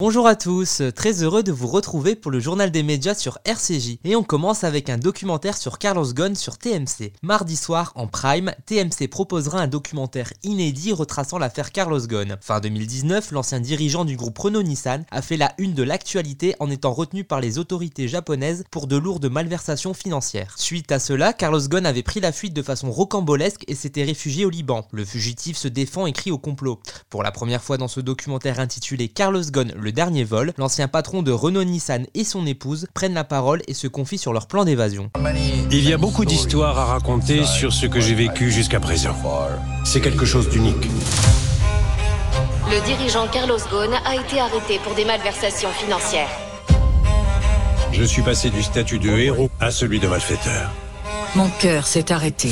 Bonjour à tous, très heureux de vous retrouver pour le journal des médias sur RCJ. Et on commence avec un documentaire sur Carlos Ghosn sur TMC. Mardi soir, en prime, TMC proposera un documentaire inédit retraçant l'affaire Carlos Ghosn. Fin 2019, l'ancien dirigeant du groupe Renault-Nissan a fait la une de l'actualité en étant retenu par les autorités japonaises pour de lourdes malversations financières. Suite à cela, Carlos Ghosn avait pris la fuite de façon rocambolesque et s'était réfugié au Liban. Le fugitif se défend et crie au complot. Pour la première fois dans ce documentaire intitulé Carlos Ghosn, le dernier vol, l'ancien patron de Renault Nissan et son épouse prennent la parole et se confient sur leur plan d'évasion. Il y a beaucoup d'histoires à raconter sur ce que j'ai vécu jusqu'à présent. C'est quelque chose d'unique. Le dirigeant Carlos Ghosn a été arrêté pour des malversations financières. Je suis passé du statut de héros à celui de malfaiteur. Mon cœur s'est arrêté.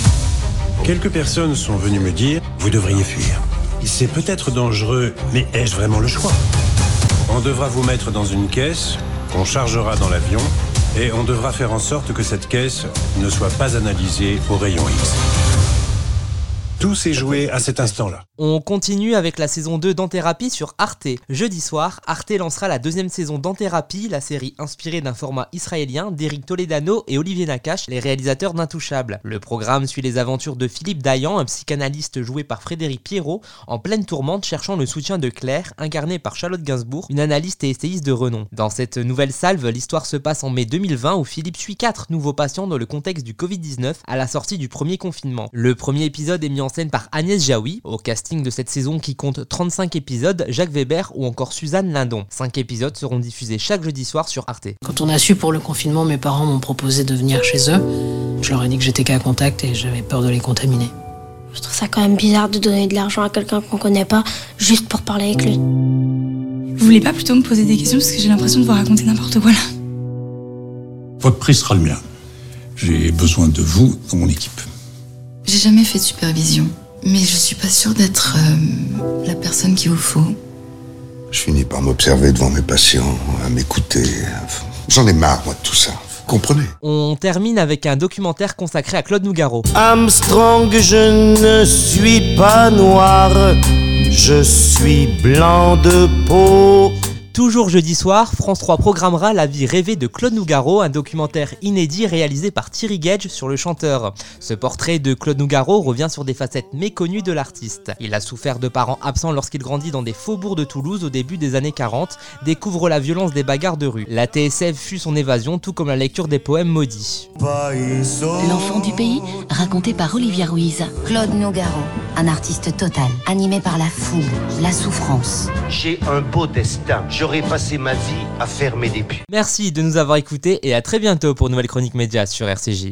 Quelques personnes sont venues me dire Vous devriez fuir. C'est peut-être dangereux, mais ai-je vraiment le choix? On devra vous mettre dans une caisse qu'on chargera dans l'avion et on devra faire en sorte que cette caisse ne soit pas analysée au rayon X. Tout s'est joué à cet instant-là. On continue avec la saison 2 d'Anthérapie sur Arte. Jeudi soir, Arte lancera la deuxième saison d'Anthérapie, la série inspirée d'un format israélien d'Eric Toledano et Olivier Nakache, les réalisateurs d'Intouchables. Le programme suit les aventures de Philippe Dayan, un psychanalyste joué par Frédéric Pierrot, en pleine tourmente cherchant le soutien de Claire, incarnée par Charlotte Gainsbourg, une analyste et essayiste de renom. Dans cette nouvelle salve, l'histoire se passe en mai 2020 où Philippe suit quatre nouveaux patients dans le contexte du Covid-19 à la sortie du premier confinement. Le premier épisode est mis en scène par Agnès Jaoui, au casting de cette saison qui compte 35 épisodes, Jacques Weber ou encore Suzanne Lindon. 5 épisodes seront diffusés chaque jeudi soir sur Arte. Quand on a su pour le confinement, mes parents m'ont proposé de venir chez eux. Je leur ai dit que j'étais qu'à contact et j'avais peur de les contaminer. Je trouve ça quand même bizarre de donner de l'argent à quelqu'un qu'on connaît pas juste pour parler avec lui. Vous voulez pas plutôt me poser des questions parce que j'ai l'impression de vous raconter n'importe quoi là? Votre prix sera le mien. J'ai besoin de vous dans mon équipe. J'ai jamais fait de supervision. Mais je suis pas sûre d'être euh, la personne qu'il vous faut. Je finis par m'observer devant mes patients, à m'écouter. J'en ai marre, moi, de tout ça. Vous comprenez? On termine avec un documentaire consacré à Claude Nougaro. Armstrong, je ne suis pas noir, je suis blanc de peau. Toujours jeudi soir, France 3 programmera La vie rêvée de Claude Nougaro, un documentaire inédit réalisé par Thierry Gage sur le chanteur. Ce portrait de Claude Nougaro revient sur des facettes méconnues de l'artiste. Il a souffert de parents absents lorsqu'il grandit dans des faubourgs de Toulouse au début des années 40, découvre la violence des bagarres de rue. La TSF fut son évasion, tout comme la lecture des poèmes maudits. L'enfant du pays, raconté par Olivia Ruiz. Claude Nougaro, un artiste total, animé par la foule, la souffrance. J'ai un beau destin. J'aurais passé ma vie à fermer des puits. Merci de nous avoir écoutés et à très bientôt pour Nouvelle Chronique Média sur RCJ.